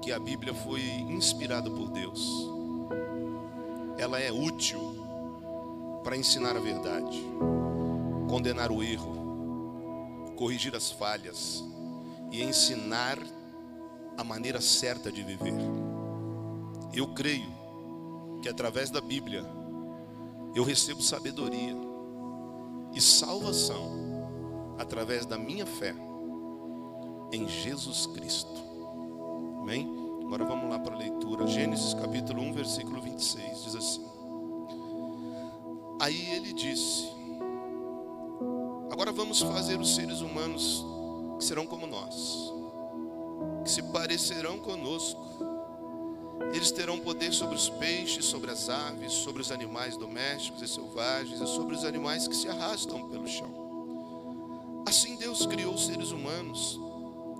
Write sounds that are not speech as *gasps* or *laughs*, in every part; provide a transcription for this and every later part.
que a Bíblia foi inspirada por Deus. Ela é útil para ensinar a verdade, condenar o erro, corrigir as falhas e ensinar a maneira certa de viver. Eu creio que através da Bíblia eu recebo sabedoria e salvação através da minha fé em Jesus Cristo. Amém? Agora vamos lá para a leitura. Gênesis capítulo 1, versículo 26 diz assim: Aí ele disse: Agora vamos fazer os seres humanos que serão como nós, que se parecerão conosco. Eles terão poder sobre os peixes, sobre as aves, sobre os animais domésticos e selvagens e sobre os animais que se arrastam pelo chão. Assim Deus criou os seres humanos.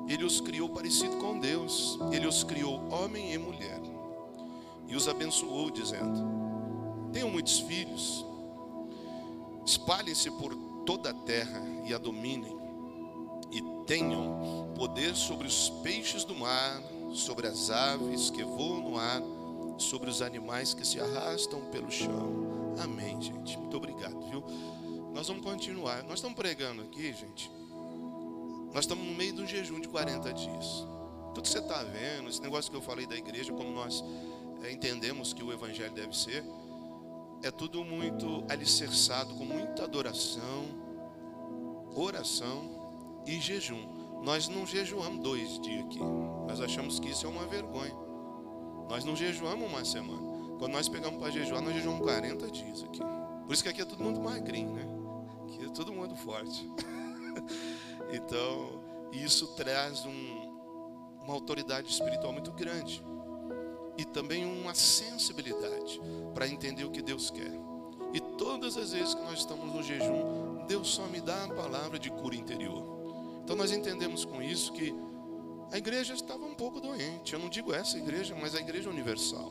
Ele os criou parecido com Deus. Ele os criou homem e mulher. E os abençoou, dizendo: Tenham muitos filhos, espalhem-se por toda a terra e a dominem, e tenham poder sobre os peixes do mar, sobre as aves que voam no ar, sobre os animais que se arrastam pelo chão. Amém, gente. Muito obrigado, viu? Nós vamos continuar. Nós estamos pregando aqui, gente. Nós estamos no meio de um jejum de 40 dias. Tudo que você está vendo, esse negócio que eu falei da igreja, como nós é, entendemos que o evangelho deve ser, é tudo muito alicerçado com muita adoração, oração e jejum. Nós não jejuamos dois dias aqui. Nós achamos que isso é uma vergonha. Nós não jejuamos uma semana. Quando nós pegamos para jejuar, nós jejuamos 40 dias aqui. Por isso que aqui é todo mundo magrinho, né? Aqui é todo mundo forte. *laughs* *laughs* então, isso traz um, uma autoridade espiritual muito grande. E também uma sensibilidade para entender o que Deus quer. E todas as vezes que nós estamos no jejum, Deus só me dá a palavra de cura interior. Então nós entendemos com isso que a igreja estava um pouco doente. Eu não digo essa igreja, mas a igreja universal.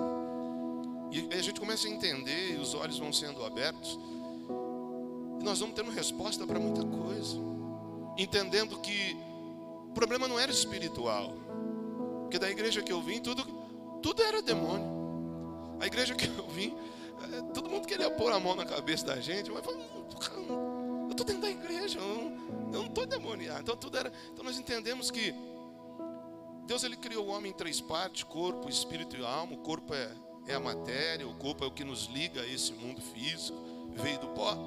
E a gente começa a entender, e os olhos vão sendo abertos, e nós vamos tendo resposta para muita coisa. Entendendo que o problema não era espiritual. Porque da igreja que eu vim, tudo, tudo era demônio. A igreja que eu vim, eh, todo mundo queria pôr a mão na cabeça da gente, mas eu estou dentro da igreja, eu não, estou demoniado. Então tudo era. Então nós entendemos que Deus ele criou o homem em três partes: corpo, espírito e alma. O corpo é, é a matéria, o corpo é o que nos liga a esse mundo físico. Veio do pó,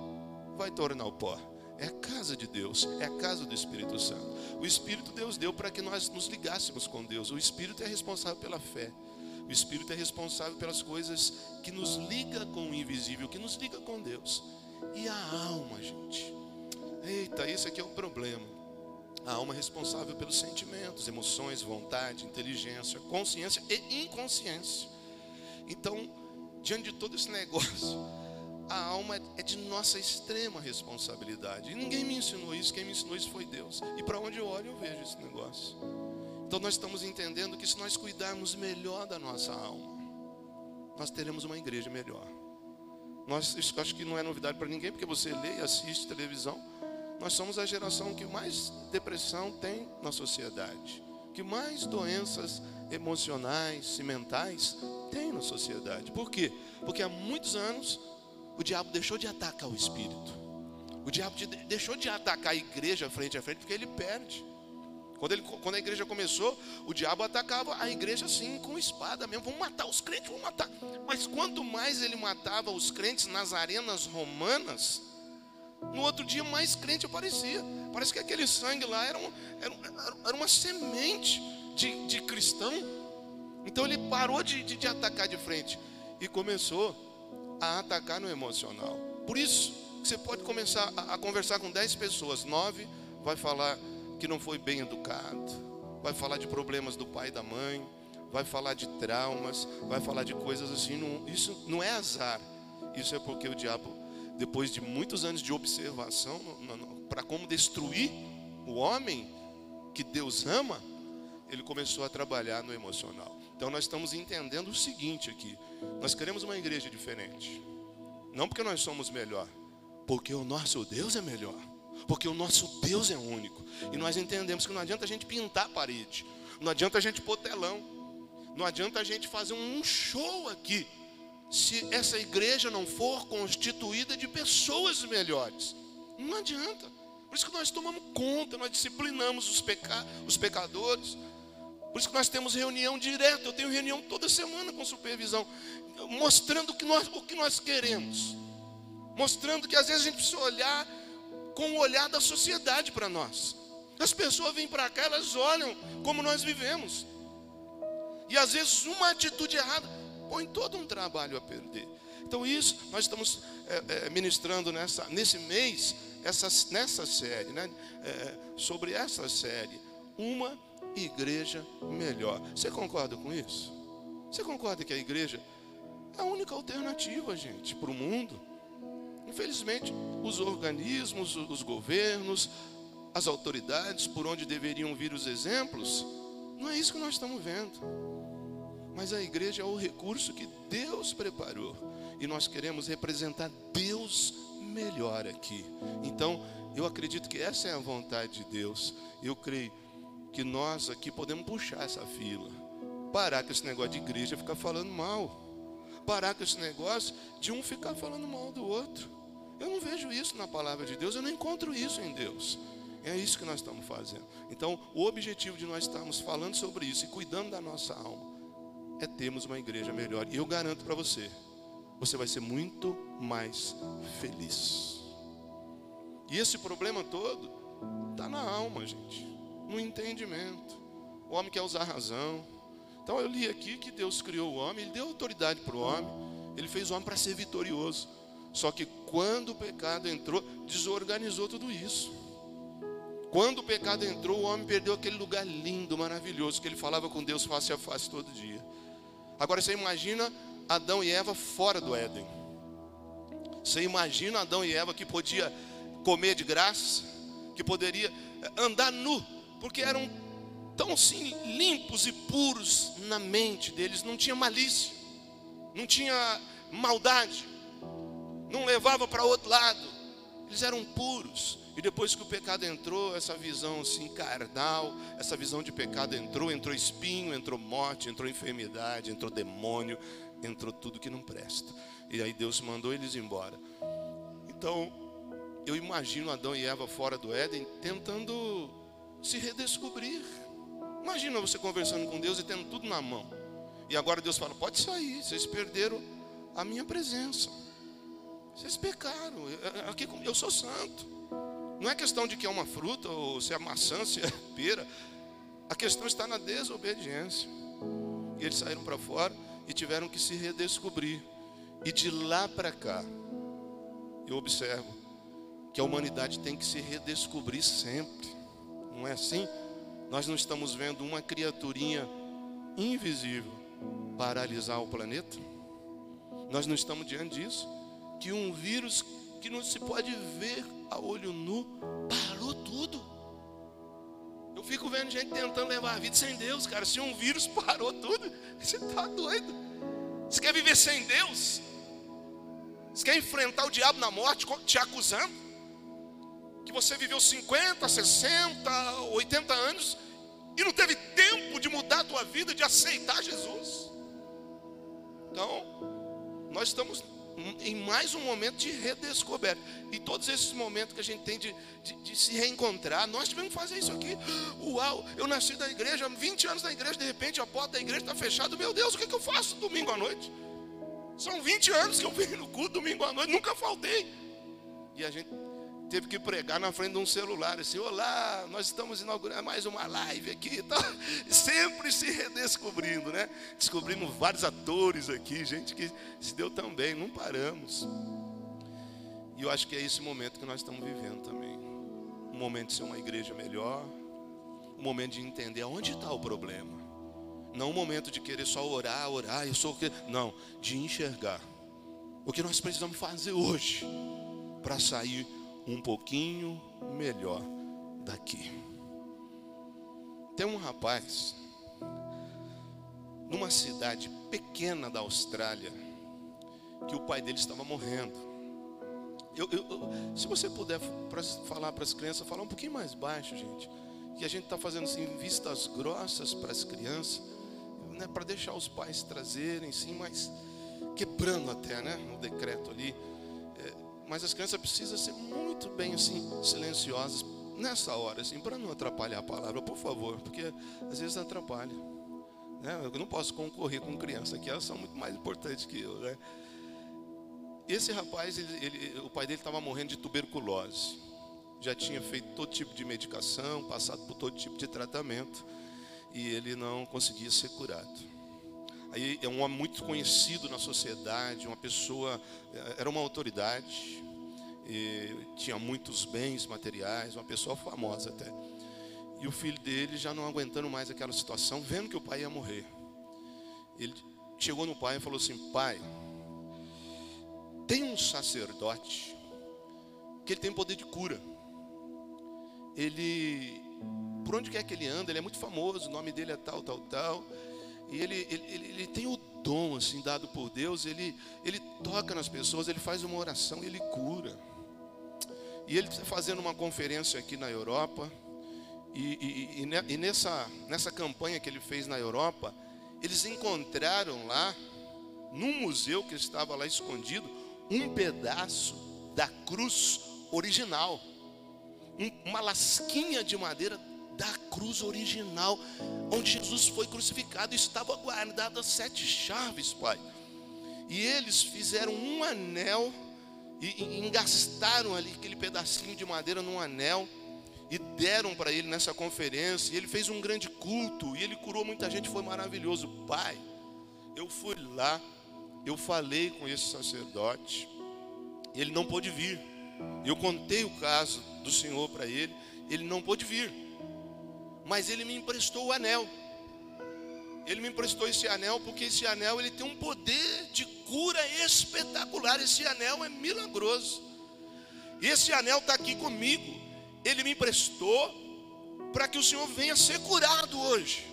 vai tornar o pó. É a casa de Deus, é a casa do Espírito Santo. O Espírito Deus deu para que nós nos ligássemos com Deus. O Espírito é responsável pela fé. O Espírito é responsável pelas coisas que nos liga com o invisível, que nos liga com Deus. E a alma, gente. Eita, esse aqui é o problema. A alma é responsável pelos sentimentos, emoções, vontade, inteligência, consciência e inconsciência. Então, diante de todo esse negócio, a alma é de nossa extrema responsabilidade. E ninguém me ensinou isso, quem me ensinou isso foi Deus. E para onde eu olho, eu vejo esse negócio. Então nós estamos entendendo que se nós cuidarmos melhor da nossa alma, nós teremos uma igreja melhor. Nós, isso acho que não é novidade para ninguém, porque você lê e assiste televisão. Nós somos a geração que mais depressão tem na sociedade, que mais doenças emocionais e mentais tem na sociedade. Por quê? Porque há muitos anos o diabo deixou de atacar o espírito. O diabo de, deixou de atacar a igreja frente a frente porque ele perde. Quando, ele, quando a igreja começou, o diabo atacava a igreja assim, com espada mesmo. Vamos matar os crentes, vamos matar. Mas quanto mais ele matava os crentes nas arenas romanas, no outro dia mais crente aparecia. Parece que aquele sangue lá era, um, era, era uma semente de, de, cristão. Então ele parou de, de, de atacar de frente e começou a atacar no emocional. Por isso, você pode começar a, conversar com 10 pessoas, nove vai falar que não foi bem educado, vai falar de problemas do pai e da mãe, vai falar de traumas, vai falar de coisas assim. Não, isso não é azar, isso é porque o diabo depois de muitos anos de observação para como destruir o homem que Deus ama, ele começou a trabalhar no emocional. Então nós estamos entendendo o seguinte aqui: nós queremos uma igreja diferente, não porque nós somos melhor, porque o nosso Deus é melhor, porque o nosso Deus é único, e nós entendemos que não adianta a gente pintar a parede, não adianta a gente pôr telão, Não adianta a gente fazer um show aqui, se essa igreja não for constituída de pessoas melhores. Não adianta. Por isso que nós tomamos conta, nós disciplinamos os, peca os pecadores. Por isso que nós temos reunião direta. Eu tenho reunião toda semana com supervisão, mostrando o que nós, o que nós queremos. Mostrando que às vezes a gente precisa olhar com o olhar da sociedade para nós. As pessoas vêm para cá, elas olham como nós vivemos. E às vezes uma atitude errada põe todo um trabalho a perder. Então isso nós estamos é, é, ministrando nessa, nesse mês, essa, nessa série, né? É, sobre essa série, uma igreja melhor. Você concorda com isso? Você concorda que a igreja é a única alternativa, gente, para o mundo? Infelizmente, os organismos, os governos, as autoridades, por onde deveriam vir os exemplos, não é isso que nós estamos vendo. Mas a igreja é o recurso que Deus preparou. E nós queremos representar Deus melhor aqui. Então, eu acredito que essa é a vontade de Deus. Eu creio que nós aqui podemos puxar essa fila. Parar com esse negócio de igreja ficar falando mal. Parar com esse negócio de um ficar falando mal do outro. Eu não vejo isso na palavra de Deus, eu não encontro isso em Deus. É isso que nós estamos fazendo. Então, o objetivo de nós estarmos falando sobre isso e cuidando da nossa alma é termos uma igreja melhor. E eu garanto para você, você vai ser muito mais feliz. E esse problema todo está na alma, gente, no entendimento. O homem quer usar razão. Então eu li aqui que Deus criou o homem, Ele deu autoridade para o homem, Ele fez o homem para ser vitorioso. Só que quando o pecado entrou, desorganizou tudo isso. Quando o pecado entrou, o homem perdeu aquele lugar lindo, maravilhoso, que ele falava com Deus face a face todo dia. Agora você imagina Adão e Eva fora do Éden. Você imagina Adão e Eva que podia comer de graça, que poderia andar nu, porque eram tão sim limpos e puros na mente deles, não tinha malícia, não tinha maldade, não levava para outro lado. Eles eram puros. E depois que o pecado entrou, essa visão assim carnal, essa visão de pecado entrou, entrou espinho, entrou morte, entrou enfermidade, entrou demônio, entrou tudo que não presta. E aí Deus mandou eles embora. Então, eu imagino Adão e Eva fora do Éden tentando se redescobrir. Imagina você conversando com Deus e tendo tudo na mão. E agora Deus fala: pode sair, vocês perderam a minha presença. Vocês pecaram. Eu sou santo. Não é questão de que é uma fruta, ou se é maçã, *laughs* se é pera. A questão está na desobediência. E eles saíram para fora e tiveram que se redescobrir. E de lá para cá, eu observo que a humanidade tem que se redescobrir sempre. Não é assim? Nós não estamos vendo uma criaturinha invisível paralisar o planeta. Nós não estamos diante disso. Que um vírus que não se pode ver a olho nu, parou tudo. Eu fico vendo gente tentando levar a vida sem Deus, cara. Se um vírus *laughs* parou tudo, você está doido. Você quer viver sem Deus? Você quer enfrentar o diabo na morte te acusando? Que você viveu 50, 60, 80 anos e não teve tempo de mudar a tua vida, de aceitar Jesus. Então, nós estamos em mais um momento de redescoberta. E todos esses momentos que a gente tem de, de, de, se reencontrar, nós tivemos que fazer isso aqui. Uau, eu nasci da igreja, 20 anos da igreja, de repente a porta da igreja está fechada. Meu Deus, o que, que eu faço domingo à noite? São 20 anos que eu venho no culto domingo à noite, nunca faltei. E a gente teve que pregar na frente de um celular, assim, olá, nós estamos inaugurando mais uma live aqui, tá? sempre se redescobrindo, né? Descobrimos vários atores aqui, gente que se deu tão bem, não paramos. E eu acho que é esse momento que nós estamos vivendo também. Um momento de ser uma igreja melhor, um momento de entender aonde está o problema. Não um momento de querer só orar, orar, eu sou o que. Não, de enxergar. O que nós precisamos fazer hoje para sair um pouquinho melhor daqui. Tem um rapaz, numa cidade pequena da Austrália, que o pai dele estava morrendo. Eu, eu, eu, se você puder pra, falar para as crianças, falar um pouquinho mais baixo, gente. Que a gente está fazendo assim, vistas grossas para as crianças. né, para deixar os pais trazerem, sim, mas quebrando até, né, o decreto ali. Mas as crianças precisam ser muito bem assim silenciosas nessa hora, assim, para não atrapalhar a palavra, por favor, porque às vezes atrapalha. Né? Eu não posso concorrer com criança, que elas são muito mais importantes que eu, né? Esse rapaz, ele, ele, o pai dele estava morrendo de tuberculose. Já tinha feito todo tipo de medicação, passado por todo tipo de tratamento, e ele não conseguia ser curado. Aí é um homem muito conhecido na sociedade, uma pessoa, eh, era uma autoridade, tinha muitos bens materiais, uma pessoa famosa até. E o filho dele já não aguentando mais aquela situação, vendo que o pai ia morrer. Ele chegou no pai e falou assim: Pai, tem um sacerdote que ele tem poder de cura. Ele, por onde quer que ele anda, ele é muito famoso, o nome dele é tal, tal, tal. E ele, ele, ele, tem o dom assim dado por Deus, ele, ele toca nas pessoas, ele faz uma oração, ele cura. E ele está fazendo uma conferência aqui na Europa. E, e, e, nessa, nessa campanha que ele fez na Europa, eles encontraram lá, num museu que estava lá escondido, um pedaço da cruz original. Um, uma lasquinha de madeira da cruz original, onde Jesus foi crucificado, estava guardada sete chaves, Pai. E eles fizeram um anel e engastaram ali aquele pedacinho de madeira num anel e deram para ele nessa conferência. E ele fez um grande culto e ele curou muita gente, foi maravilhoso. Pai, eu fui lá, eu falei com esse sacerdote, ele não pôde vir. Eu contei o caso do Senhor para ele, ele não pôde vir. Mas ele me emprestou o anel. Ele me emprestou esse anel porque esse anel ele tem um poder de cura espetacular. Esse anel é milagroso. E esse anel está aqui comigo. Ele me emprestou para que o Senhor venha ser curado hoje.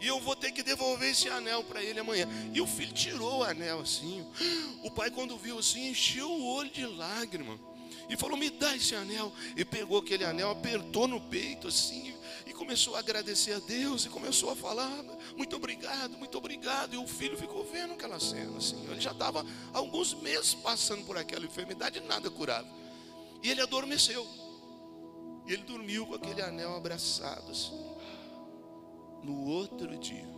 E eu vou ter que devolver esse anel para ele amanhã. E o filho tirou o anel assim. O pai, quando viu assim, encheu o olho de lágrima. E falou: Me dá esse anel. E pegou aquele anel, apertou no peito assim começou a agradecer a Deus e começou a falar: muito obrigado, muito obrigado. E o filho ficou vendo aquela cena assim. Ele já estava alguns meses passando por aquela enfermidade, nada curado. E ele adormeceu. E ele dormiu com aquele anel abraçado assim. No outro dia,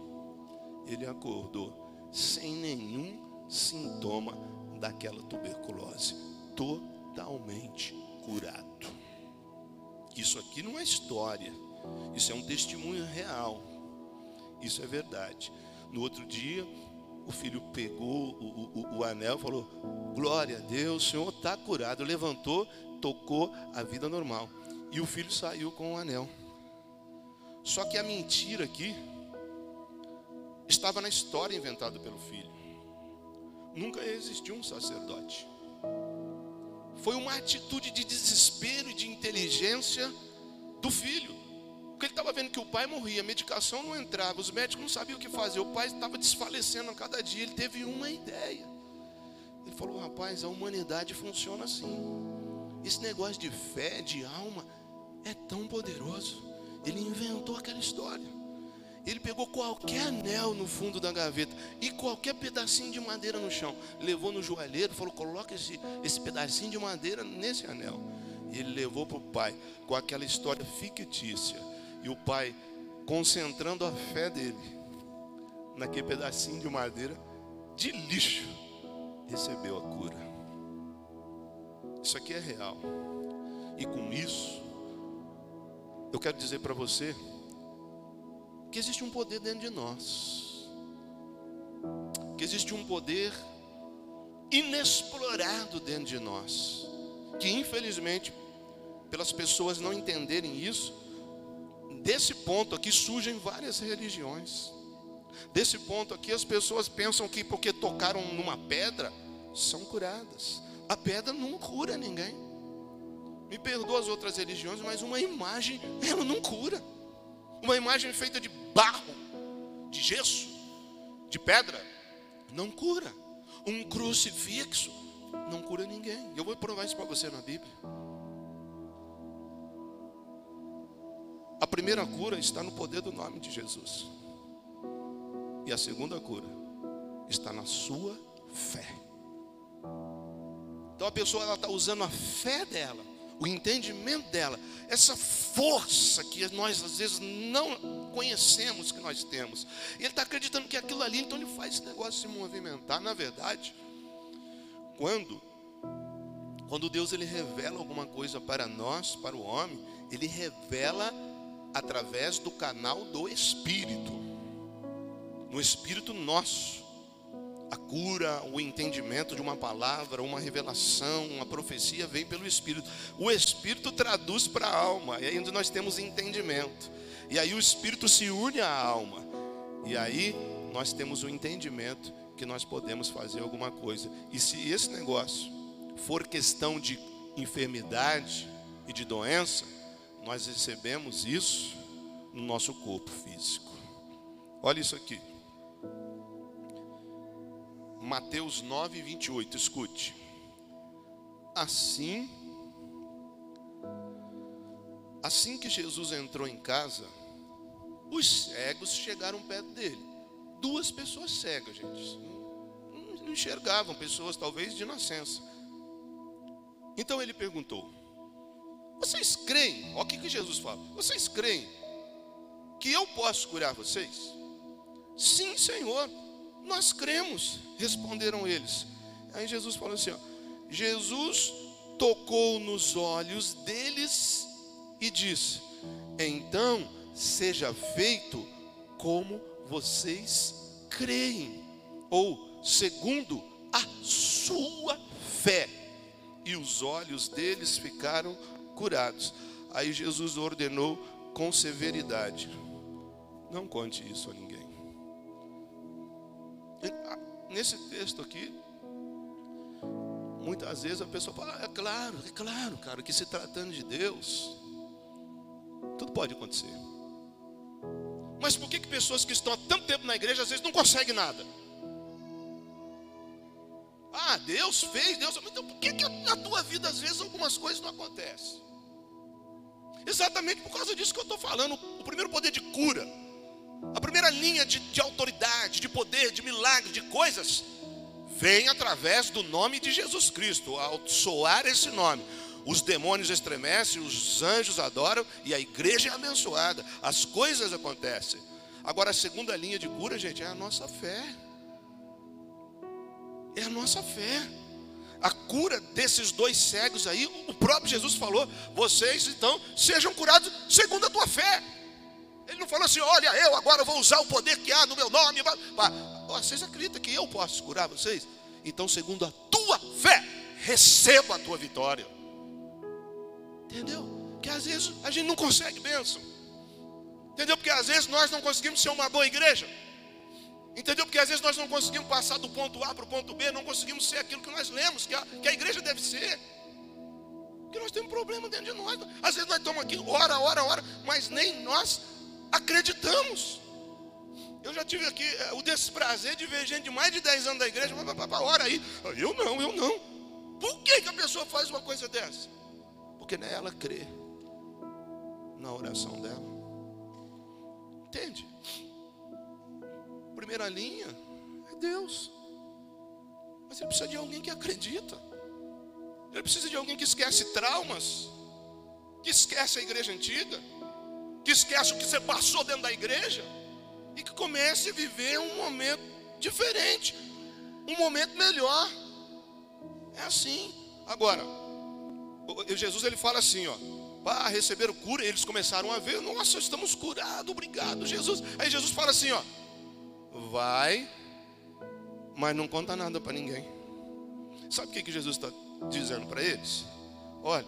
ele acordou sem nenhum sintoma daquela tuberculose, totalmente curado. Isso aqui não é história. Isso é um testemunho real. Isso é verdade. No outro dia, o filho pegou o, o, o anel e falou: Glória a Deus, o Senhor está curado. Levantou, tocou a vida normal. E o filho saiu com o anel. Só que a mentira aqui estava na história inventada pelo filho. Nunca existiu um sacerdote. Foi uma atitude de desespero e de inteligência do filho. Estava vendo que o pai morria, a medicação não entrava, os médicos não sabiam o que fazer, o pai estava desfalecendo a cada dia. Ele teve uma ideia. Ele falou: rapaz, a humanidade funciona assim. Esse negócio de fé, de alma, é tão poderoso. Ele inventou aquela história. Ele pegou qualquer anel no fundo da gaveta e qualquer pedacinho de madeira no chão, levou no joalheiro, falou: coloca esse, esse pedacinho de madeira nesse anel. E ele levou para o pai com aquela história fictícia e o pai, concentrando a fé dele naquele pedacinho de madeira de lixo, recebeu a cura. Isso aqui é real. E com isso, eu quero dizer para você que existe um poder dentro de nós. Que existe um poder inexplorado dentro de nós. Que infelizmente, pelas pessoas não entenderem isso, desse ponto aqui surgem várias religiões. Desse ponto aqui as pessoas pensam que porque tocaram numa pedra são curadas. A pedra não cura ninguém. Me perdoa as outras religiões, mas uma imagem ela não cura. Uma imagem feita de barro, de gesso, de pedra, não cura. Um crucifixo não cura ninguém. Eu vou provar isso para você na Bíblia. A primeira cura está no poder do nome de Jesus. E a segunda cura está na sua fé. Então a pessoa está usando a fé dela, o entendimento dela, essa força que nós às vezes não conhecemos que nós temos. E ele está acreditando que aquilo ali, então ele faz esse negócio se movimentar. Na verdade, quando quando Deus ele revela alguma coisa para nós, para o homem, ele revela através do canal do Espírito. No Espírito nosso. A cura, o entendimento de uma palavra, uma revelação, uma profecia vem pelo Espírito. O Espírito traduz para a alma, e aí nós temos entendimento. E aí o Espírito se une à alma. E aí nós temos o entendimento que nós podemos fazer alguma coisa. E se esse negócio for questão de enfermidade e de doença, nós recebemos isso no nosso corpo físico. Olha isso aqui. Mateus 9, 28, escute. Assim, assim que Jesus entrou em casa, os cegos chegaram perto dele. Duas pessoas cegas, gente. Não enxergavam, pessoas talvez de nascença. Então ele perguntou: Vocês creem? Olha o que, Jesus fala: Vocês creem que eu posso curar vocês? Sim, Senhor, nós cremos, responderam eles. Aí Jesus falou assim: ó, Jesus tocou nos olhos deles e disse: Então seja feito como vocês creem, ou segundo a sua fé e os olhos deles ficaram curados. Aí Jesus ordenou com severidade: Não conte isso a ninguém. Nesse texto aqui, muitas vezes a pessoa fala: É claro, é claro, cara, que se tratando de Deus, tudo pode acontecer. Mas por que, que pessoas que estão há tanto tempo na igreja às vezes não conseguem nada? Ah, Deus fez, Deus. Então por que, que na tua vida às vezes algumas coisas não acontecem? Exatamente por causa disso que eu estou falando. O primeiro poder de cura, a primeira linha de, de autoridade, de poder, de milagre, de coisas, vem através do nome de Jesus Cristo. Ao soar esse nome, os demônios estremecem, os anjos adoram e a igreja é abençoada. As coisas acontecem. Agora, a segunda linha de cura, gente, é a nossa fé. É a nossa fé. A cura desses dois cegos aí, o próprio Jesus falou: vocês então sejam curados segundo a tua fé. Ele não falou assim: olha, eu agora vou usar o poder que há no meu nome. Vocês acreditam que eu posso curar vocês? Então, segundo a tua fé, receba a tua vitória. Entendeu? Que às vezes a gente não consegue bênção. Entendeu? Porque às vezes nós não conseguimos ser uma boa igreja. Entendeu? Porque às vezes nós não conseguimos passar do ponto A para o ponto B, não conseguimos ser aquilo que nós lemos, que a, que a igreja deve ser. Porque nós temos um problema dentro de nós. Às vezes nós estamos aqui, hora, hora, hora, mas nem nós acreditamos. Eu já tive aqui é, o desprazer de ver gente de mais de 10 anos da igreja, para hora aí. Eu não, eu não. Por que, que a pessoa faz uma coisa dessa? Porque ela crê na oração dela. Entende? Primeira linha é Deus. Mas ele precisa de alguém que acredita. Ele precisa de alguém que esquece traumas, que esquece a igreja antiga, que esquece o que você passou dentro da igreja e que comece a viver um momento diferente, um momento melhor. É assim. Agora, Jesus ele fala assim, ó, para receber o cura, eles começaram a ver, nossa, estamos curados, obrigado, Jesus. Aí Jesus fala assim, ó, vai, mas não conta nada para ninguém. Sabe o que, que Jesus está dizendo para eles? Olha,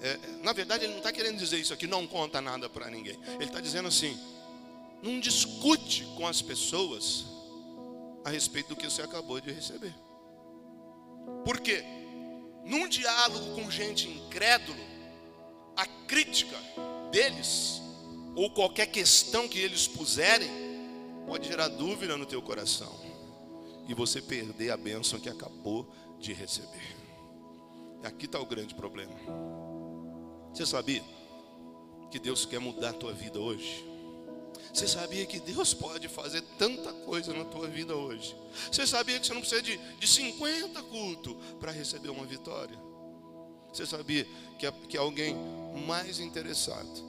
é, na verdade ele não está querendo dizer isso aqui, não conta nada para ninguém. Ele está dizendo assim: não discute com as pessoas a respeito do que você acabou de receber. Por quê? Num diálogo com gente incrédulo, a crítica deles, ou qualquer questão que eles puserem, pode gerar dúvida no teu coração e você perder a bênção que acabou de receber. Aqui está o grande problema. Você sabia que Deus quer mudar a tua vida hoje? Você sabia que Deus pode fazer tanta coisa na tua vida hoje? Você sabia que você não precisa de, de 50 cultos para receber uma vitória? Você sabia que, que alguém mais interessado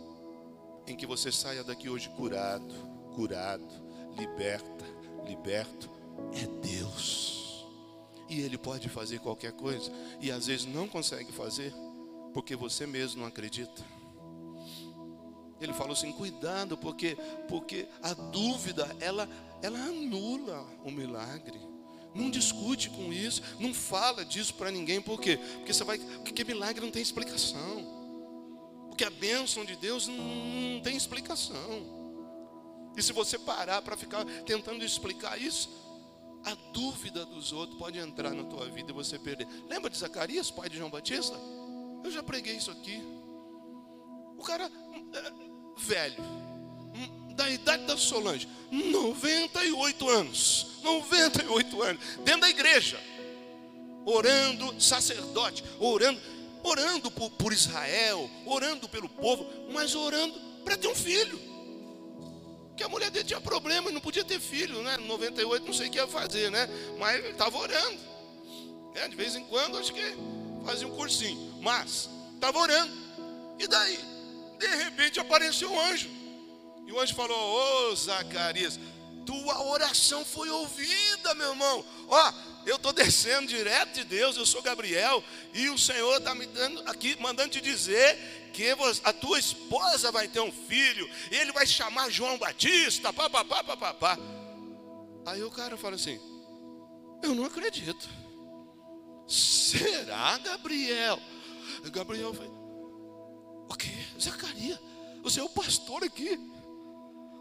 em que você saia daqui hoje curado, curado, liberta, liberto, é Deus. E Ele pode fazer qualquer coisa, e às vezes não consegue fazer, porque você mesmo não acredita. Ele falou assim: cuidado, porque, porque a dúvida ela, ela anula o milagre. Não discute com isso, não fala disso para ninguém, por quê? Porque você vai, porque milagre não tem explicação. Porque a bênção de Deus não, não tem explicação. E se você parar para ficar tentando explicar isso, a dúvida dos outros pode entrar na tua vida e você perder. Lembra de Zacarias, pai de João Batista? Eu já preguei isso aqui. O cara é, velho, hum, da idade da Solange, 98 anos, 98 anos, dentro da igreja, orando, sacerdote, orando, orando por, por Israel, orando pelo povo, mas orando para ter um filho. Que a mulher dele tinha problema, não podia ter filho, né? 98 não sei o que ia fazer, né? Mas ele estava orando. É, de vez em quando acho que fazia um cursinho. Mas estava orando. E daí? De repente apareceu um anjo. E o anjo falou: Ô Zacarias, tua oração foi ouvida, meu irmão. Ó, eu estou descendo direto de Deus, eu sou Gabriel, e o Senhor está me dando aqui, mandando te dizer que a tua esposa vai ter um filho, e ele vai chamar João Batista, papapá, papapá. Aí o cara fala assim: Eu não acredito. Será, Gabriel? Gabriel falou: O que? Zacarias, você é o pastor aqui.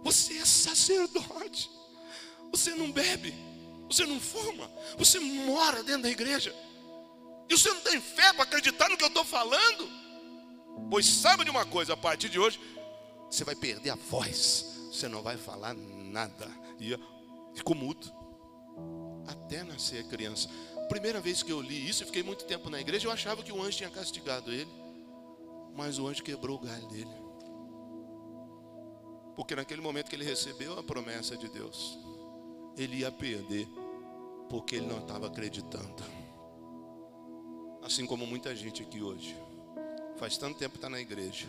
Você é sacerdote. Você não bebe. Você não fuma. Você mora dentro da igreja. E você não tem fé para acreditar no que eu estou falando? Pois sabe de uma coisa, a partir de hoje, você vai perder a voz, você não vai falar nada. E ficou mudo. Até nascer criança. Primeira vez que eu li isso, eu fiquei muito tempo na igreja, eu achava que o anjo tinha castigado ele. Mas o anjo quebrou o galho dele. Porque naquele momento que ele recebeu a promessa de Deus, ele ia perder, porque ele não estava acreditando. Assim como muita gente aqui hoje. Faz tanto tempo que está na igreja.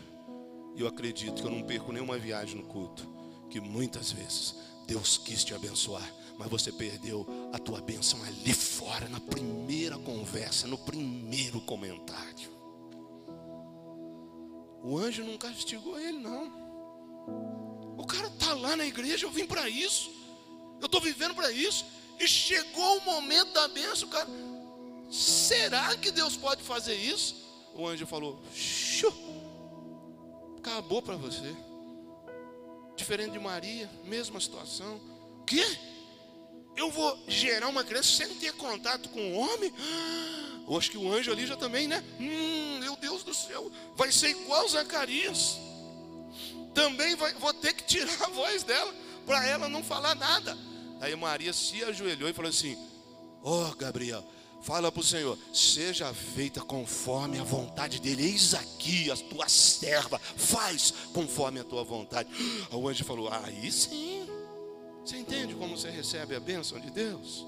E eu acredito que eu não perco nenhuma viagem no culto. Que muitas vezes Deus quis te abençoar, mas você perdeu a tua bênção ali fora, na primeira conversa, no primeiro comentário. O anjo não castigou ele, não. O cara está lá na igreja, eu vim para isso. Eu estou vivendo para isso. E chegou o momento da bênção, cara. Será que Deus pode fazer isso? o anjo falou: Xiu, acabou para você. Diferente de Maria, mesma situação. Que? Eu vou gerar uma criança sem ter contato com o homem? Eu acho que o anjo ali já também, né? Hum, meu Deus do céu, vai ser igual Zacarias. Também vai, vou ter que tirar a voz dela para ela não falar nada. Aí Maria se ajoelhou e falou assim: Ó oh, Gabriel, Fala para o Senhor, seja feita conforme a vontade dele. Eis aqui a tua serva, faz conforme a tua vontade. O anjo falou: Aí sim. Você entende como você recebe a bênção de Deus?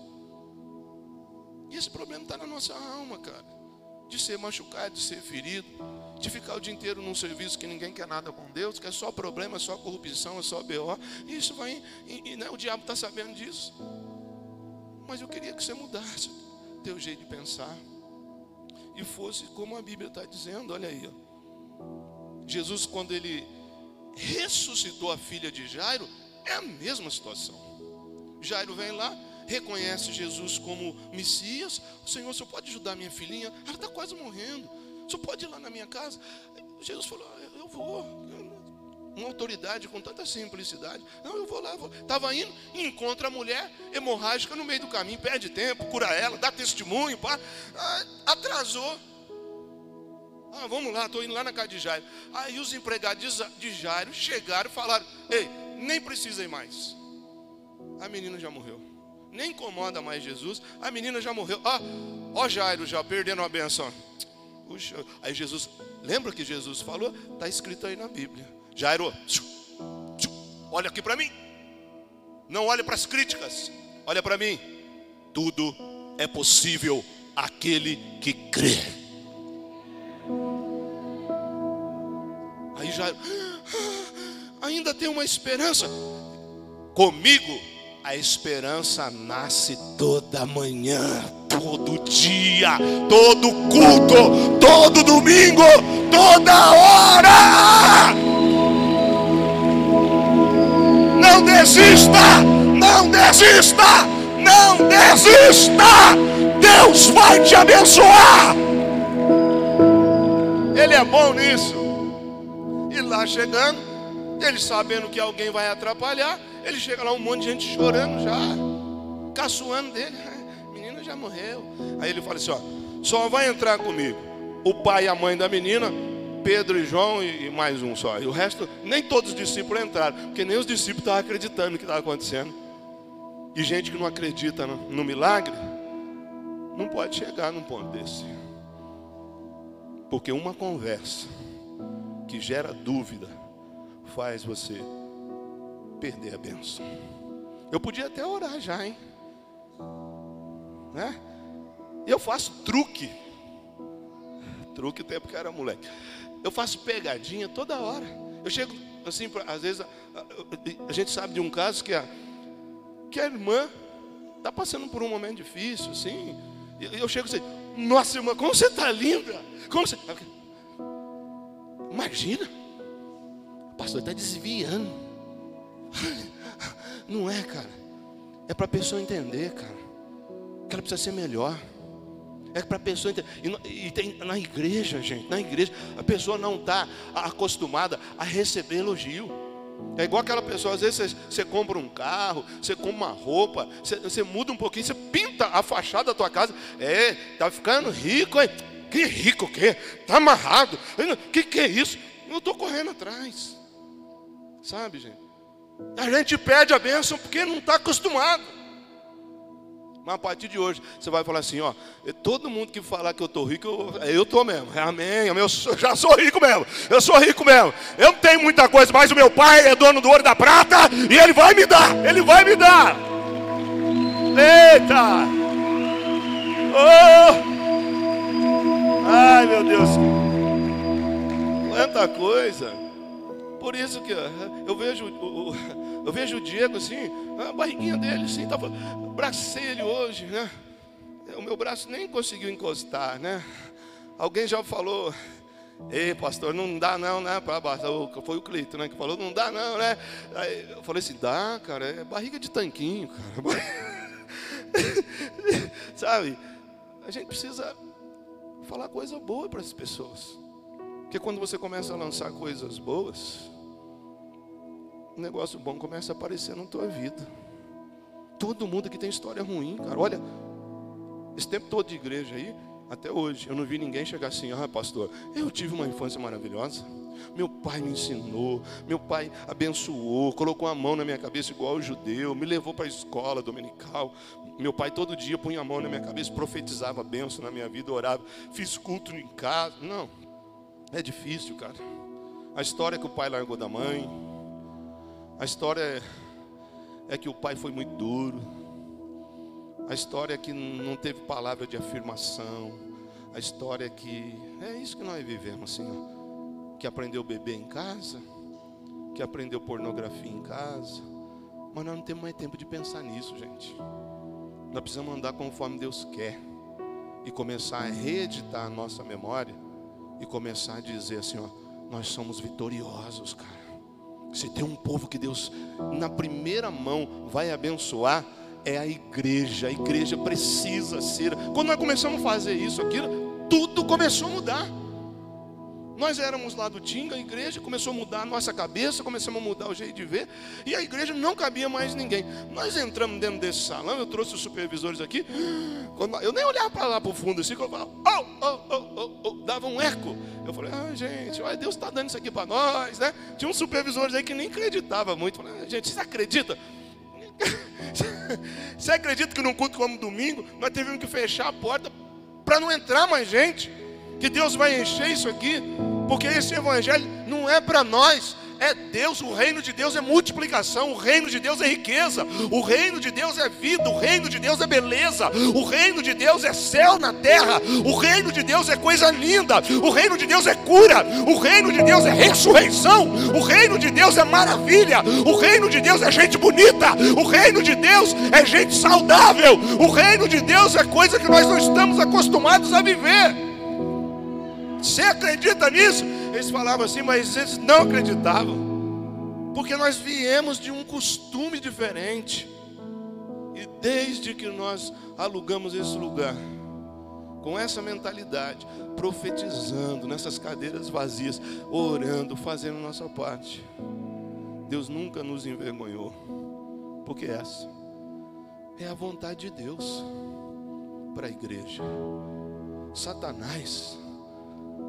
E esse problema está na nossa alma, cara. De ser machucado, de ser ferido, de ficar o dia inteiro num serviço que ninguém quer nada com Deus, que é só problema, é só corrupção, é só BO. E isso vai, e, e né, o diabo está sabendo disso. Mas eu queria que você mudasse teu jeito de pensar e fosse como a Bíblia está dizendo, olha aí. Ó. Jesus, quando ele ressuscitou a filha de Jairo, é a mesma situação. Jairo vem lá, reconhece Jesus como Messias. O Senhor, o senhor pode ajudar minha filhinha? Ela está quase morrendo. O senhor pode ir lá na minha casa? Jesus falou: ah, Eu vou uma autoridade com tanta simplicidade. Não, eu vou lá. Estava indo, encontra a mulher hemorrágica no meio do caminho, perde tempo, cura ela, dá testemunho, pá. Ah, atrasou. Ah, vamos lá, estou indo lá na casa de Jairo. Aí os empregados de Jairo chegaram e falaram: Ei, nem precisa ir mais. A menina já morreu. Nem incomoda mais Jesus. A menina já morreu. Ah, ó Jairo já perdendo a benção. Puxa. Aí Jesus, lembra que Jesus falou? Está escrito aí na Bíblia. Jairo, olha aqui para mim. Não olhe para as críticas, olha para mim. Tudo é possível aquele que crê. Aí já *gasps* ainda tem uma esperança. Comigo a esperança nasce toda manhã, todo dia, todo culto, todo domingo, toda hora. Não desista, não desista, não desista. Deus vai te abençoar. Ele é bom nisso. E lá chegando, ele sabendo que alguém vai atrapalhar, ele chega lá um monte de gente chorando já, caçoando dele. A menina já morreu. Aí ele fala assim: ó, só vai entrar comigo o pai e a mãe da menina, Pedro e João e mais um só. E o resto, nem todos os discípulos entraram, porque nem os discípulos estavam acreditando no que estava acontecendo. E gente que não acredita no, no milagre, não pode chegar num ponto desse. Porque uma conversa que gera dúvida faz você perder a benção. Eu podia até orar já, hein? Né? Eu faço truque. Truque até porque era moleque. Eu faço pegadinha toda hora. Eu chego assim, às vezes a gente sabe de um caso que a, que a irmã está passando por um momento difícil, assim. E eu chego assim, nossa irmã, como você está linda! Como você. Imagina, o pastor está desviando. Não é, cara. É para a pessoa entender, cara, que ela precisa ser melhor. É para a pessoa entender. E, e tem, na igreja, gente, na igreja, a pessoa não está acostumada a receber elogio. É igual aquela pessoa, às vezes você, compra um carro, você compra uma roupa, você, você, muda um pouquinho, você pinta a fachada da tua casa. É, tá ficando rico, hein? Que rico o quê? Tá amarrado. Que que é isso? Eu estou correndo atrás. Sabe, gente? A gente perde a bênção porque não está acostumado. Mas a partir de hoje, você vai falar assim: ó, todo mundo que falar que eu estou rico, eu estou mesmo. É amém. Eu já sou rico mesmo. Eu sou rico mesmo. Eu não tenho muita coisa, mas o meu pai é dono do ouro e da prata e ele vai me dar. Ele vai me dar. Eita! Oh! Ai, meu Deus. Quanta coisa. Por isso que eu vejo o, *laughs* eu vejo o Diego assim, a barriguinha dele assim, tava, bracei ele hoje, né? O meu braço nem conseguiu encostar, né? Alguém já falou, ei pastor, não dá não, né? Foi o Cleito, né? Que falou, não dá não, né? Aí eu falei assim, dá, cara, é barriga de tanquinho, cara. *laughs* *laughs* Sabe? A gente precisa falar coisa boa para as pessoas. Porque quando você começa a lançar coisas boas, um negócio bom começa a aparecer na tua vida. Todo mundo que tem história ruim, cara. Olha, esse tempo todo de igreja aí, até hoje, eu não vi ninguém chegar assim, ah, pastor, eu tive uma infância maravilhosa. Meu pai me ensinou, meu pai abençoou, colocou a mão na minha cabeça igual o judeu, me levou para a escola dominical. Meu pai todo dia punha a mão na minha cabeça, profetizava a na minha vida, orava, fiz culto em casa. Não, é difícil, cara. A história que o pai largou da mãe, a história é, que o pai foi muito duro. A história é que não teve palavra de afirmação. A história é que é isso que nós vivemos assim, ó. que aprendeu beber em casa, que aprendeu pornografia em casa. Mas nós não temos mais tempo de pensar nisso, gente. Nós precisamos andar conforme Deus quer e começar a reeditar a nossa memória e começar a dizer assim, ó, nós somos vitoriosos, cara. Se tem um povo que Deus, na primeira mão, vai abençoar, é a igreja. A igreja precisa ser. Quando nós começamos a fazer isso, aquilo, tudo começou a mudar. Nós éramos lá do Tinga, a igreja começou a mudar a nossa cabeça, começamos a mudar o jeito de ver, e a igreja não cabia mais ninguém. Nós entramos dentro desse salão, eu trouxe os supervisores aqui, eu nem olhava para lá para o fundo assim, eu falava, oh, oh, oh, oh, dava um eco. Eu falei, ah, gente, olha, Deus está dando isso aqui para nós, né? Tinha uns supervisores aí que nem acreditava muito. Falei, ah, gente, você acredita? *laughs* Você acredita que num culto como domingo, nós tivemos que fechar a porta para não entrar mais gente? Que Deus vai encher isso aqui? Porque esse evangelho não é para nós, é Deus, o reino de Deus é multiplicação, o reino de Deus é riqueza, o reino de Deus é vida, o reino de Deus é beleza, o reino de Deus é céu na terra, o reino de Deus é coisa linda, o reino de Deus é cura, o reino de Deus é ressurreição, o reino de Deus é maravilha, o reino de Deus é gente bonita, o reino de Deus é gente saudável, o reino de Deus é coisa que nós não estamos acostumados a viver. Você acredita nisso? Eles falavam assim, mas eles não acreditavam. Porque nós viemos de um costume diferente. E desde que nós alugamos esse lugar, com essa mentalidade, profetizando nessas cadeiras vazias, orando, fazendo nossa parte, Deus nunca nos envergonhou. Porque essa é a vontade de Deus para a igreja. Satanás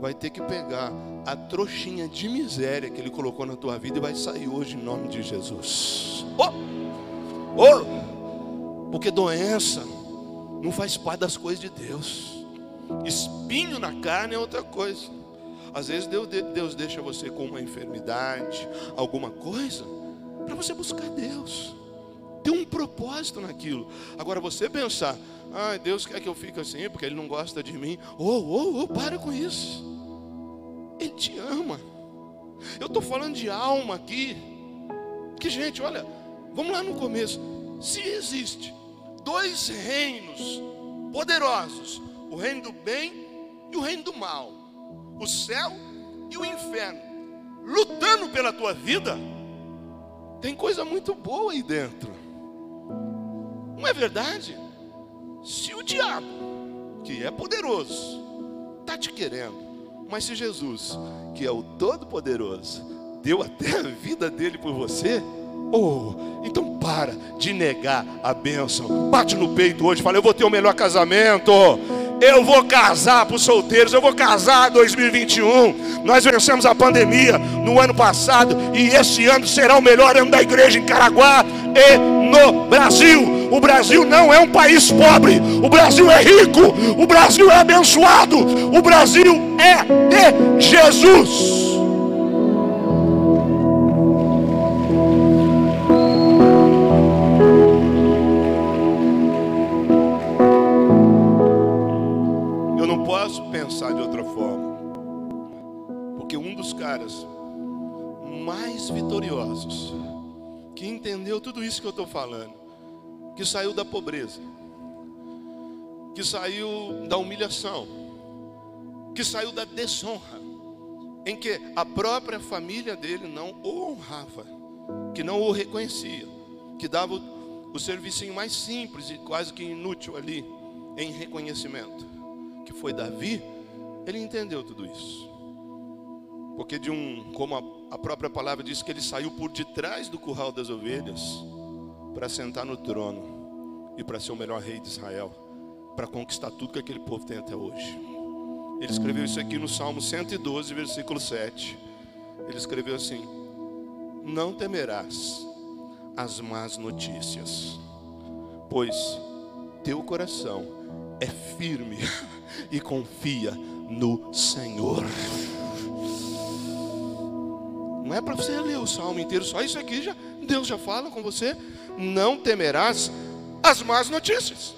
vai ter que pegar a trouxinha de miséria que ele colocou na tua vida e vai sair hoje em nome de Jesus. Oh! Oh! Porque doença não faz parte das coisas de Deus. Espinho na carne é outra coisa. Às vezes Deus deixa você com uma enfermidade, alguma coisa, para você buscar Deus. Tem um propósito naquilo. Agora você pensar, ah, Deus quer que eu fique assim porque Ele não gosta de mim. Oh, oh, oh, para com isso. Te ama. Eu estou falando de alma aqui. Que gente, olha, vamos lá no começo. Se existe dois reinos poderosos, o reino do bem e o reino do mal, o céu e o inferno, lutando pela tua vida, tem coisa muito boa aí dentro. Não é verdade? Se o diabo, que é poderoso, está te querendo, mas se Jesus, que é o Todo-Poderoso, deu até a vida dele por você, oh, então para de negar a bênção. Bate no peito hoje, fala: Eu vou ter o melhor casamento. Eu vou casar para os solteiros, eu vou casar em 2021. Nós vencemos a pandemia no ano passado e esse ano será o melhor ano da igreja em Caraguá e no Brasil. O Brasil não é um país pobre. O Brasil é rico. O Brasil é abençoado. O Brasil é de Jesus. Eu não posso pensar de outra forma. Porque um dos caras mais vitoriosos que entendeu tudo isso que eu estou falando que saiu da pobreza, que saiu da humilhação, que saiu da desonra, em que a própria família dele não o honrava, que não o reconhecia, que dava o, serviço mais simples e quase que inútil ali em reconhecimento, que foi Davi, ele entendeu tudo isso. Porque de um, como a, a própria palavra diz que ele saiu por detrás do curral das ovelhas, para sentar no trono e para ser o melhor rei de Israel, para conquistar tudo que aquele povo tem até hoje. Ele escreveu isso aqui no Salmo 112, versículo 7. Ele escreveu assim: Não temerás as más notícias, pois teu coração é firme *laughs* e confia no Senhor. Não é para você ler o salmo inteiro, só isso aqui já Deus já fala com você não temerás as más notícias.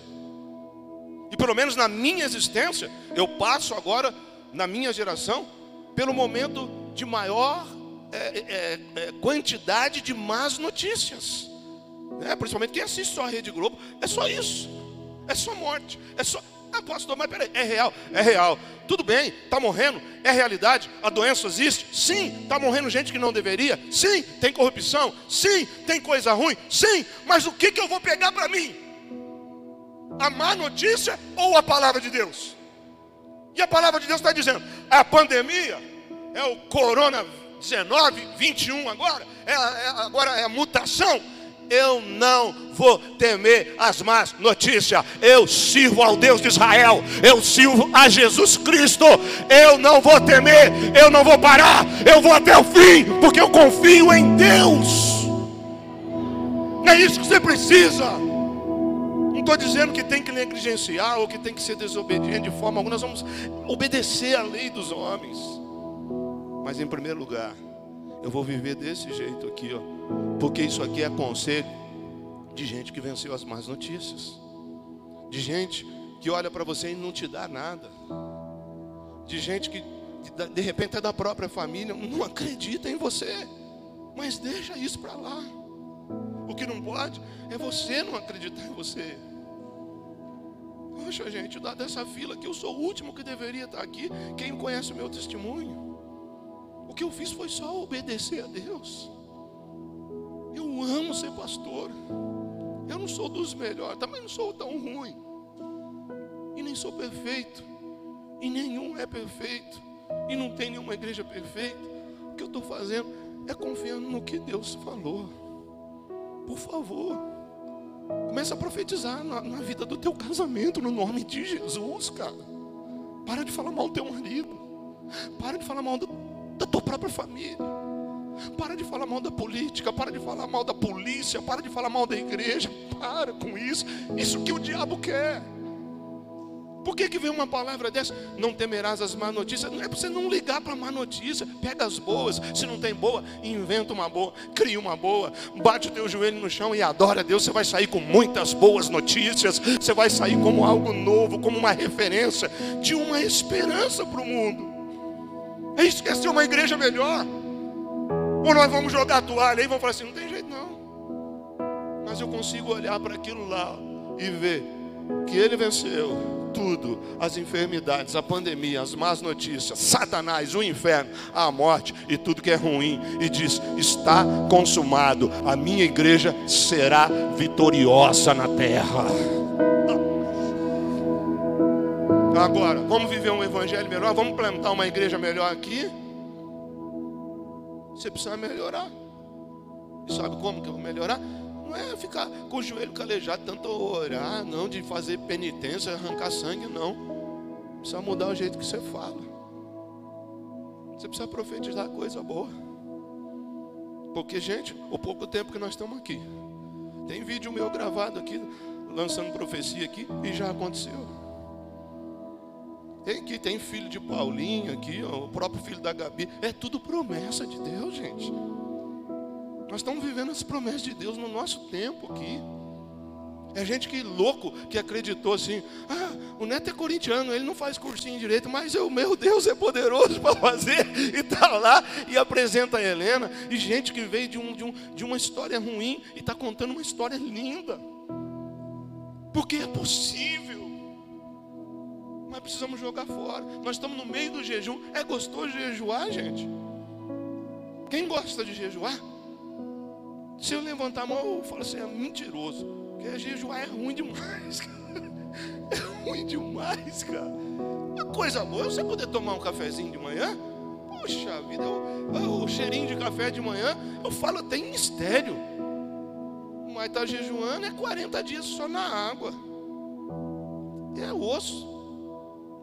E pelo menos na minha existência, eu passo agora, na minha geração, pelo momento de maior é, é, é, quantidade de más notícias. Né? Principalmente quem assiste só a Rede Globo, é só isso. É só morte, é só ah, pastor, mas peraí, é real, é real. Tudo bem, está morrendo, é realidade. A doença existe? Sim. Está morrendo gente que não deveria? Sim. Tem corrupção? Sim. Tem coisa ruim? Sim. Mas o que, que eu vou pegar para mim? A má notícia ou a palavra de Deus? E a palavra de Deus está dizendo: a pandemia, é o corona 19, 21 agora, é, é, agora é a mutação eu não vou temer as más notícias. Eu sirvo ao Deus de Israel. Eu sirvo a Jesus Cristo. Eu não vou temer. Eu não vou parar. Eu vou até o fim, porque eu confio em Deus. É isso que você precisa. Não estou dizendo que tem que negligenciar ou que tem que ser desobediente de forma alguma. Nós vamos obedecer à lei dos homens. Mas em primeiro lugar, eu vou viver desse jeito aqui, ó. Porque isso aqui é conselho de gente que venceu as más notícias. De gente que olha para você e não te dá nada. De gente que de repente é da própria família, não acredita em você. Mas deixa isso para lá. O que não pode é você não acreditar em você. Poxa, gente, dado essa fila que eu sou o último que deveria estar aqui. Quem conhece o meu testemunho? O que eu fiz foi só obedecer a Deus. Eu amo ser pastor. Eu não sou dos melhores, também não sou tão ruim. E nem sou perfeito. E nenhum é perfeito. E não tem nenhuma igreja perfeita. O que eu estou fazendo é confiando no que Deus falou. Por favor, começa a profetizar na, na vida do teu casamento, no nome de Jesus, cara. Para de falar mal do teu marido. Para de falar mal do, da tua própria família. Para de falar mal da política, para de falar mal da polícia, para de falar mal da igreja. Para com isso. Isso que o diabo quer. Por que, que vem uma palavra dessa? Não temerás as más notícias. Não é para você não ligar para a má notícia. Pega as boas. Se não tem boa, inventa uma boa. Cria uma boa. Bate o teu joelho no chão e adora a Deus. Você vai sair com muitas boas notícias. Você vai sair como algo novo, como uma referência de uma esperança para o mundo. É isso que é ser uma igreja melhor. Ou nós vamos jogar a toalha e vamos falar assim: não tem jeito não. Mas eu consigo olhar para aquilo lá e ver que ele venceu tudo, as enfermidades, a pandemia, as más notícias, Satanás, o inferno, a morte e tudo que é ruim, e diz: está consumado, a minha igreja será vitoriosa na terra. Agora, vamos viver um evangelho melhor? Vamos plantar uma igreja melhor aqui? Você precisa melhorar. E sabe como que eu vou melhorar? Não é ficar com o joelho calejado, tanto orar, não, de fazer penitência, arrancar sangue, não. Precisa mudar o jeito que você fala. Você precisa profetizar coisa boa. Porque, gente, o pouco tempo que nós estamos aqui. Tem vídeo meu gravado aqui, lançando profecia aqui, e já aconteceu. Tem aqui, tem filho de Paulinho aqui, ó, o próprio filho da Gabi. É tudo promessa de Deus, gente. Nós estamos vivendo as promessas de Deus no nosso tempo aqui. É gente que louco que acreditou assim: ah, o neto é corintiano, ele não faz cursinho direito, mas o meu Deus é poderoso *laughs* para fazer, e está lá e apresenta a Helena. E gente que veio de, um, de, um, de uma história ruim e está contando uma história linda, porque é possível. Mas precisamos jogar fora. Nós estamos no meio do jejum. É gostoso jejuar, gente? Quem gosta de jejuar? Se eu levantar a mão, eu falo assim, é mentiroso. Porque jejuar é ruim demais, *laughs* cara. É ruim demais, cara. Uma coisa boa é você poder tomar um cafezinho de manhã. Poxa vida, o cheirinho de café de manhã, eu falo até em mistério. Mas tá jejuando é 40 dias só na água. É osso.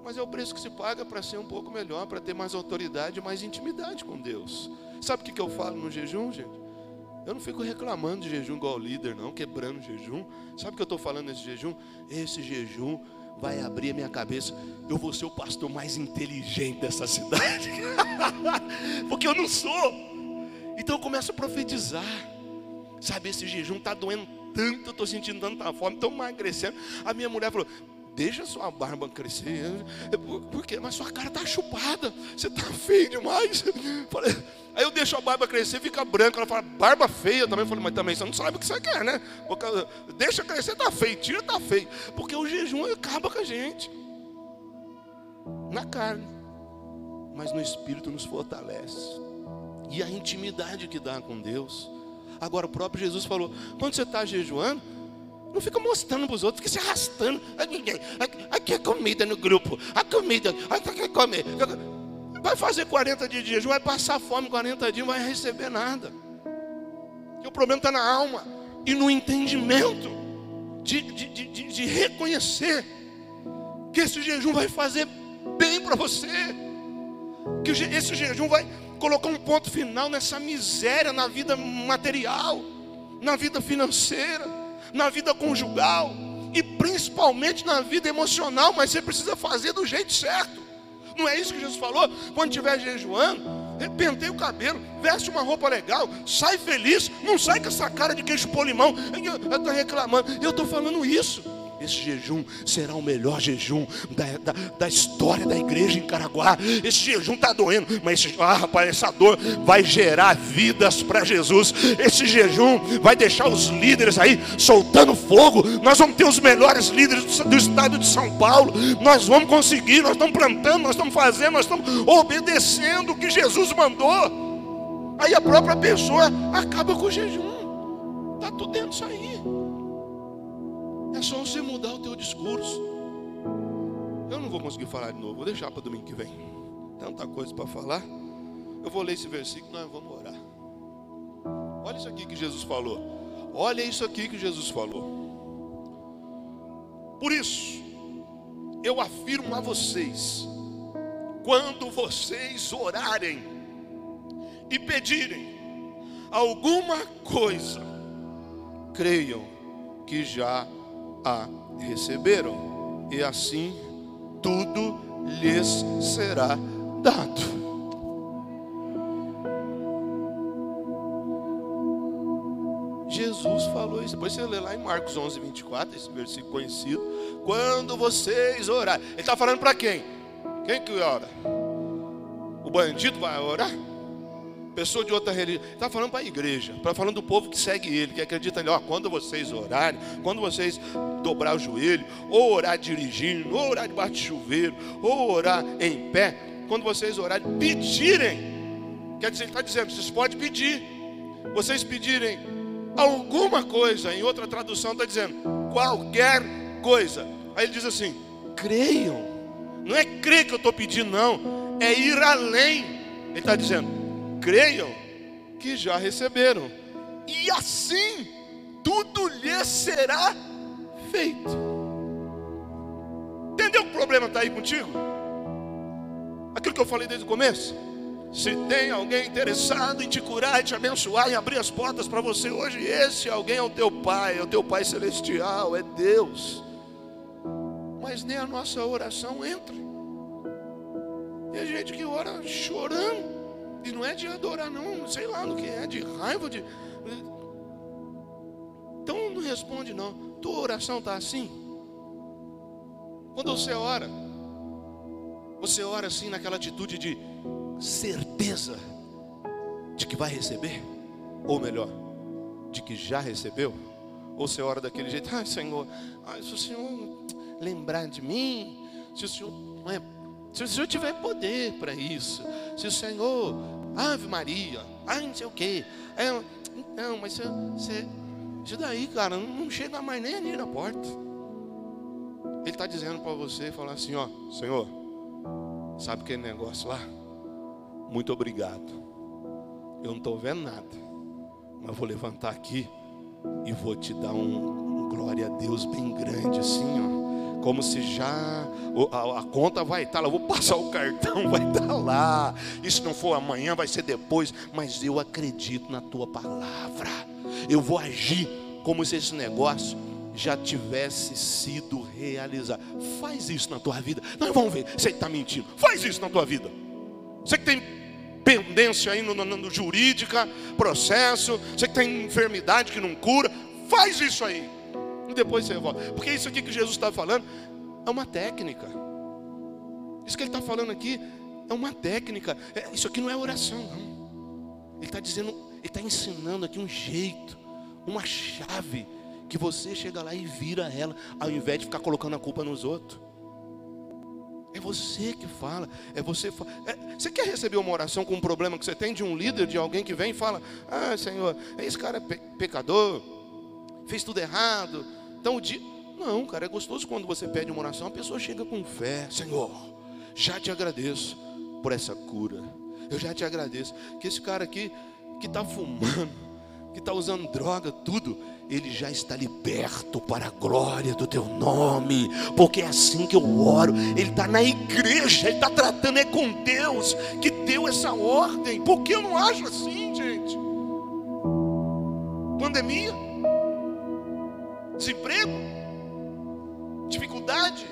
Mas é o preço que se paga para ser um pouco melhor, para ter mais autoridade, mais intimidade com Deus. Sabe o que, eu falo no jejum, gente? Eu não fico reclamando de jejum igual líder, não, quebrando o jejum. Sabe o que eu estou falando nesse jejum? Esse jejum vai abrir a minha cabeça. Eu vou ser o pastor mais inteligente dessa cidade. *laughs* Porque eu não sou. Então eu começo a profetizar. Sabe, esse jejum está doendo tanto, eu estou sentindo tanta fome, estou emagrecendo. A minha mulher falou: Deixa sua barba crescer. Por quê? Mas sua cara está chupada. Você está feio demais. *laughs* Aí eu deixo a barba crescer, fica branca. Ela fala, barba feia. Eu também falei, mas também você não sabe o que você quer, né? Deixa crescer, tá feio. Tira, tá feio. Porque o jejum acaba com a gente. Na carne. Mas no espírito nos fortalece. E a intimidade que dá com Deus. Agora o próprio Jesus falou: quando você está jejuando, não fica mostrando para os outros, fica se arrastando. Aqui é comida no grupo. A comida. Aqui é comer. Vai fazer 40 dias de jejum, vai passar fome 40 dias, não vai receber nada. E o problema está na alma e no entendimento de, de, de, de reconhecer que esse jejum vai fazer bem para você. Que esse jejum vai colocar um ponto final nessa miséria na vida material, na vida financeira, na vida conjugal e principalmente na vida emocional, mas você precisa fazer do jeito certo. Não é isso que Jesus falou? Quando estiver jejuando, pentei o cabelo, veste uma roupa legal, sai feliz, não sai com essa cara de queijo pô limão. Eu estou reclamando, eu estou falando isso. Esse jejum será o melhor jejum da, da, da história da igreja em Caraguá. Esse jejum está doendo, mas esse, ah, rapaz, essa dor vai gerar vidas para Jesus. Esse jejum vai deixar os líderes aí soltando fogo. Nós vamos ter os melhores líderes do, do estado de São Paulo. Nós vamos conseguir, nós estamos plantando, nós estamos fazendo, nós estamos obedecendo o que Jesus mandou. Aí a própria pessoa acaba com o jejum. Está tudo dentro disso aí. Só você mudar o teu discurso. Eu não vou conseguir falar de novo, vou deixar para domingo que vem. Tanta coisa para falar. Eu vou ler esse versículo nós vamos orar. Olha isso aqui que Jesus falou. Olha isso aqui que Jesus falou. Por isso, eu afirmo a vocês: quando vocês orarem e pedirem alguma coisa, creiam que já a receberam, e assim tudo lhes será dado. Jesus falou isso. Depois você lê lá em Marcos 11, 24, esse versículo conhecido. Quando vocês orarem. Ele está falando para quem? Quem que ora? O bandido vai orar? Pessoa de outra religião. Está falando para a igreja, está falando do povo que segue ele, que acredita nele. Ó, quando vocês orarem, quando vocês dobrar o joelho, ou orar dirigindo, ou orar debaixo de chuveiro, ou orar em pé, quando vocês orarem, pedirem. Quer dizer, ele está dizendo, vocês podem pedir. Vocês pedirem alguma coisa, em outra tradução está dizendo, qualquer coisa. Aí ele diz assim: creiam. Não é crer que eu estou pedindo, não. É ir além. Ele está dizendo, creiam que já receberam, e assim tudo lhes será feito. Entendeu que o problema está aí contigo? Aquilo que eu falei desde o começo. Se tem alguém interessado em te curar, em te abençoar, em abrir as portas para você hoje, esse alguém é o teu Pai, é o teu Pai Celestial, é Deus. Mas nem a nossa oração entra. Tem gente que ora chorando. E não é de adorar, não, sei lá no que é, de raiva, de. Então não responde, não. Tua oração está assim. Quando você ora, você ora assim naquela atitude de certeza de que vai receber, ou melhor, de que já recebeu, ou você ora daquele jeito, ai Senhor, ai, se o Senhor lembrar de mim, se o Senhor é se o Senhor tiver poder para isso, se o Senhor, Ave Maria, ai não sei o quê, é, não, mas você, você, isso daí, cara, não chega mais nem ali na porta. Ele está dizendo para você, falar assim, ó, Senhor, sabe aquele negócio lá? Muito obrigado. Eu não estou vendo nada, mas vou levantar aqui e vou te dar um, um glória a Deus bem grande assim, ó como se já a, conta vai estar lá, eu vou passar o cartão, *laughs* vai estar lá. E se não for amanhã, vai ser depois. Mas eu acredito na tua palavra. Eu vou agir como se esse negócio já tivesse sido realizado. Faz isso na tua vida. Nós vamos ver. Você está mentindo. Faz isso na tua vida. Você que tem pendência aí no, no, no jurídica, processo. Você que tem enfermidade que não cura. Faz isso aí e depois você volta. Porque isso aqui que Jesus está falando é uma técnica. Isso que ele está falando aqui é uma técnica. É, isso aqui não é oração, não. Ele está dizendo, ele está ensinando aqui um jeito, uma chave que você chega lá e vira ela, ao invés de ficar colocando a culpa nos outros. É você que fala, é você. É, você quer receber uma oração com um problema que você tem de um líder, de alguém que vem e fala: Ah, Senhor, esse cara é pecador, fez tudo errado, então o dia. Não, cara, é gostoso quando você pede uma oração, a pessoa chega com fé. Senhor, já te agradeço por essa cura. Eu já te agradeço. Que esse cara aqui que está fumando, que está usando droga, tudo, ele já está liberto para a glória do teu nome, porque é assim que eu oro. Ele está na igreja, ele está tratando é com Deus que deu essa ordem. Por que eu não acho assim, gente? Pandemia desemprego, dificuldade,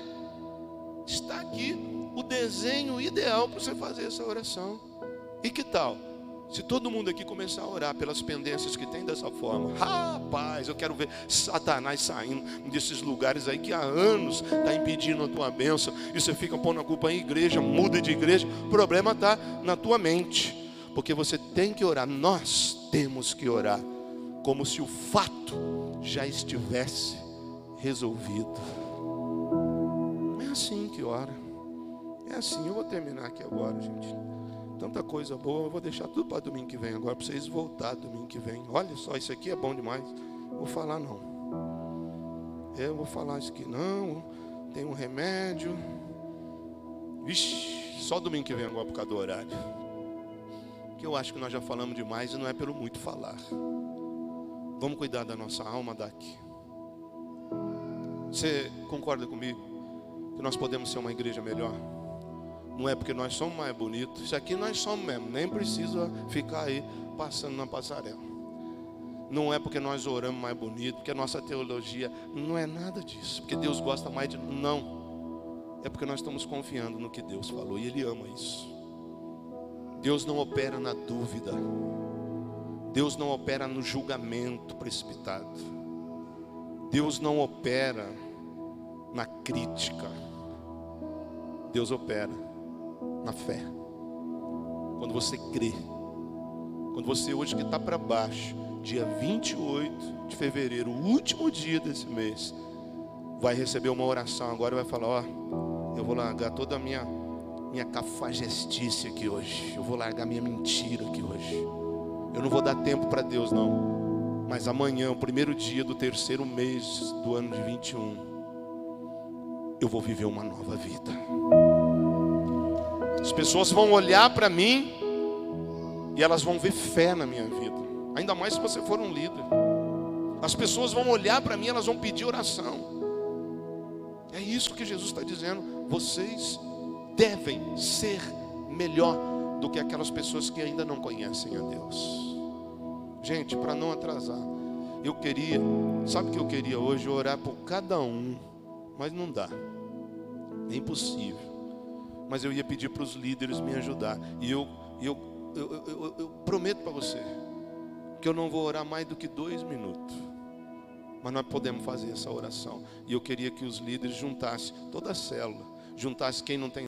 está aqui o desenho ideal para você fazer essa oração. E que tal? Se todo mundo aqui começar a orar pelas pendências que tem dessa forma, rapaz, eu quero ver Satanás saindo desses lugares aí que há anos está impedindo a tua bênção, e você fica pondo a culpa em igreja, muda de igreja, o problema está na tua mente, porque você tem que orar, nós temos que orar, como se o fato já estivesse resolvido. É assim que ora, é assim, eu vou terminar aqui agora, gente. Tanta coisa boa, eu vou deixar tudo para domingo que vem agora, para vocês voltar domingo que vem. Olha só, isso aqui é bom demais. Vou falar não. Eu vou falar isso aqui não. Tem um remédio. Vixe, só domingo que vem agora por causa do horário. Que eu acho que nós já falamos demais e não é pelo muito falar. Vamos cuidar da nossa alma daqui. Você concorda comigo que nós podemos ser uma igreja melhor? Não é porque nós somos mais bonitos. Isso aqui nós somos mesmo. Nem precisa ficar aí passando na passarela. Não é porque nós oramos mais bonito, porque a nossa teologia não é nada disso. Porque Deus gosta mais de. Não. É porque nós estamos confiando no que Deus falou e Ele ama isso. Deus não opera na dúvida. Deus não opera no julgamento precipitado. Deus não opera na crítica. Deus opera na fé. Quando você crê. Quando você hoje que está para baixo, dia 28 de fevereiro, o último dia desse mês, vai receber uma oração agora vai falar, ó, eu vou largar toda a minha minha cafajestice aqui hoje. Eu vou largar minha mentira aqui hoje. Eu não vou dar tempo para Deus não. Mas amanhã, o primeiro dia do terceiro mês do ano de 21, eu vou viver uma nova vida. As pessoas vão olhar para mim e elas vão ver fé na minha vida. Ainda mais se você for um líder. As pessoas vão olhar para mim, elas vão pedir oração. É isso que Jesus está dizendo. Vocês devem ser melhor do que aquelas pessoas que ainda não conhecem a Deus. Gente, para não atrasar, eu queria, sabe o que eu queria hoje? Orar por cada um, mas não dá, é impossível mas eu ia pedir para os líderes me ajudar. E eu, eu, eu, eu, eu prometo para você que eu não vou orar mais do que dois minutos. Mas nós podemos fazer essa oração. E eu queria que os líderes juntassem toda a célula, juntassem quem não tem